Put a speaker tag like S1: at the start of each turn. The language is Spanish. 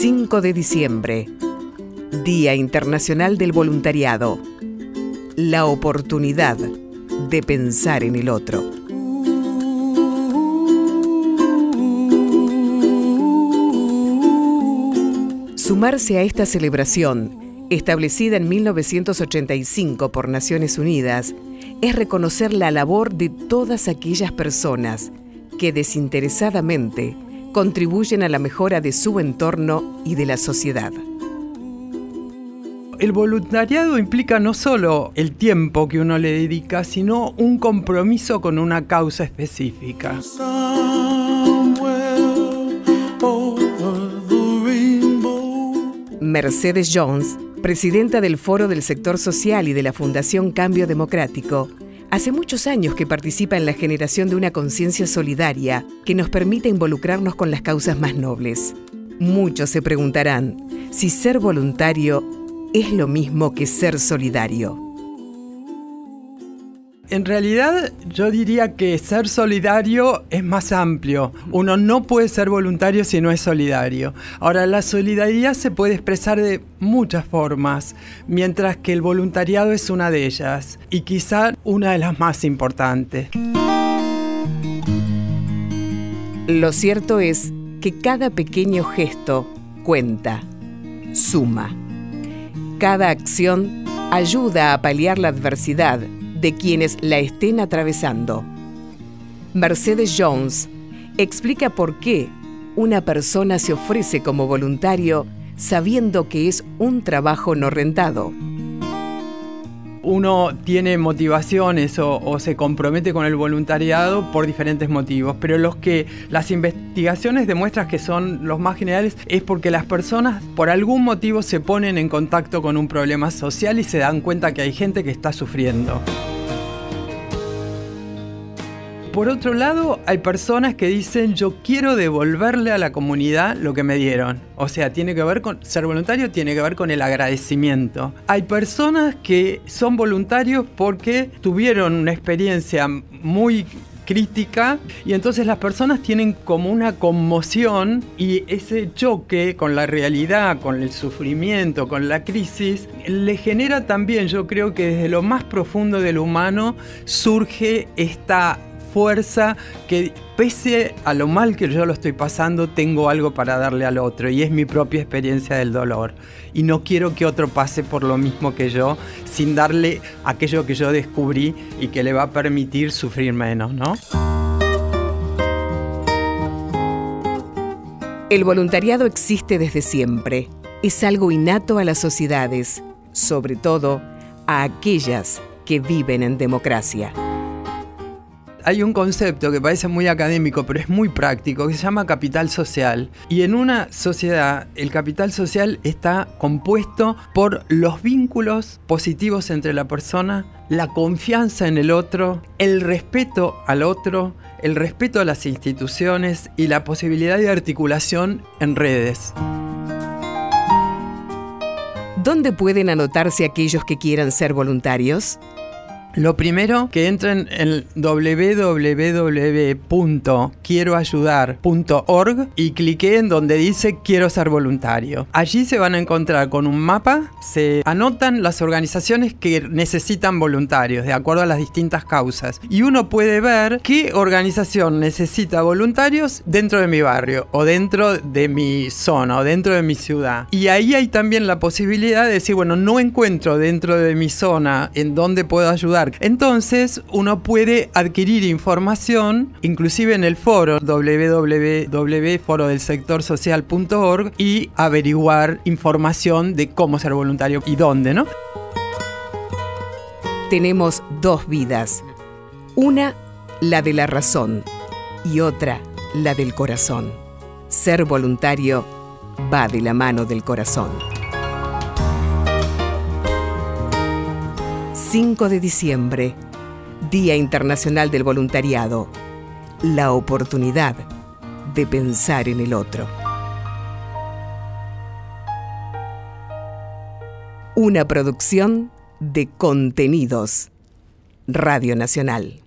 S1: 5 de diciembre, Día Internacional del Voluntariado. La oportunidad de pensar en el otro. Sumarse a esta celebración, establecida en 1985 por Naciones Unidas, es reconocer la labor de todas aquellas personas que desinteresadamente contribuyen a la mejora de su entorno y de la sociedad.
S2: El voluntariado implica no solo el tiempo que uno le dedica, sino un compromiso con una causa específica.
S1: Mercedes Jones, presidenta del Foro del Sector Social y de la Fundación Cambio Democrático, Hace muchos años que participa en la generación de una conciencia solidaria que nos permite involucrarnos con las causas más nobles. Muchos se preguntarán si ser voluntario es lo mismo que ser solidario.
S2: En realidad yo diría que ser solidario es más amplio. Uno no puede ser voluntario si no es solidario. Ahora, la solidaridad se puede expresar de muchas formas, mientras que el voluntariado es una de ellas y quizá una de las más importantes.
S1: Lo cierto es que cada pequeño gesto cuenta, suma. Cada acción ayuda a paliar la adversidad de quienes la estén atravesando. Mercedes Jones explica por qué una persona se ofrece como voluntario sabiendo que es un trabajo no rentado
S2: uno tiene motivaciones o, se compromete con el voluntariado por diferentes motivos, pero los que las investigaciones demuestran que son los más generales es porque las personas por algún motivo se ponen en contacto con un problema social y se dan cuenta que hay gente que está sufriendo. Por otro lado, hay personas que dicen yo quiero devolverle a la comunidad lo que me dieron. O sea, tiene que ver con ser voluntario, tiene que ver con el agradecimiento. Hay personas que son voluntarios porque tuvieron una experiencia muy crítica y entonces las personas tienen como una conmoción y ese choque con la realidad, con el sufrimiento, con la crisis, le genera también, yo creo que desde lo más profundo del humano surge esta fuerza que pese a lo mal que yo lo estoy pasando, tengo algo para darle al otro y es mi propia experiencia del dolor. Y no quiero que otro pase por lo mismo que yo sin darle aquello que yo descubrí y que le va a permitir sufrir menos, ¿no?
S1: El voluntariado existe desde siempre. Es algo innato a las sociedades, sobre todo a aquellas que viven en democracia
S2: hay un concepto que parece muy académico, pero es muy práctico, que se llama capital social. Y en una sociedad, el capital social está compuesto por los vínculos positivos entre la persona, la confianza en el otro, el respeto al otro, el respeto a las instituciones y la posibilidad de articulación en redes.
S1: ¿Dónde pueden anotarse aquellos que quieran ser voluntarios?
S2: Lo primero, que entren en www.quieroayudar.org y cliquen donde dice quiero ser voluntario. Allí se van a encontrar con un mapa, se anotan las organizaciones que necesitan voluntarios de acuerdo a las distintas causas y uno puede ver qué organización necesita voluntarios dentro de mi barrio o dentro de mi zona o dentro de mi ciudad. Y ahí hay también la posibilidad de decir, bueno, no encuentro dentro de mi zona en donde puedo ayudar entonces uno puede adquirir información, inclusive en el foro www.forodelsectorsocial.org y averiguar información de cómo ser voluntario y dónde, ¿no?
S1: Tenemos dos vidas. Una, la de la razón, y otra, la del corazón. Ser voluntario va de la mano del corazón. 5 de diciembre, Día Internacional del Voluntariado. La oportunidad de pensar en el otro. Una producción de contenidos. Radio Nacional.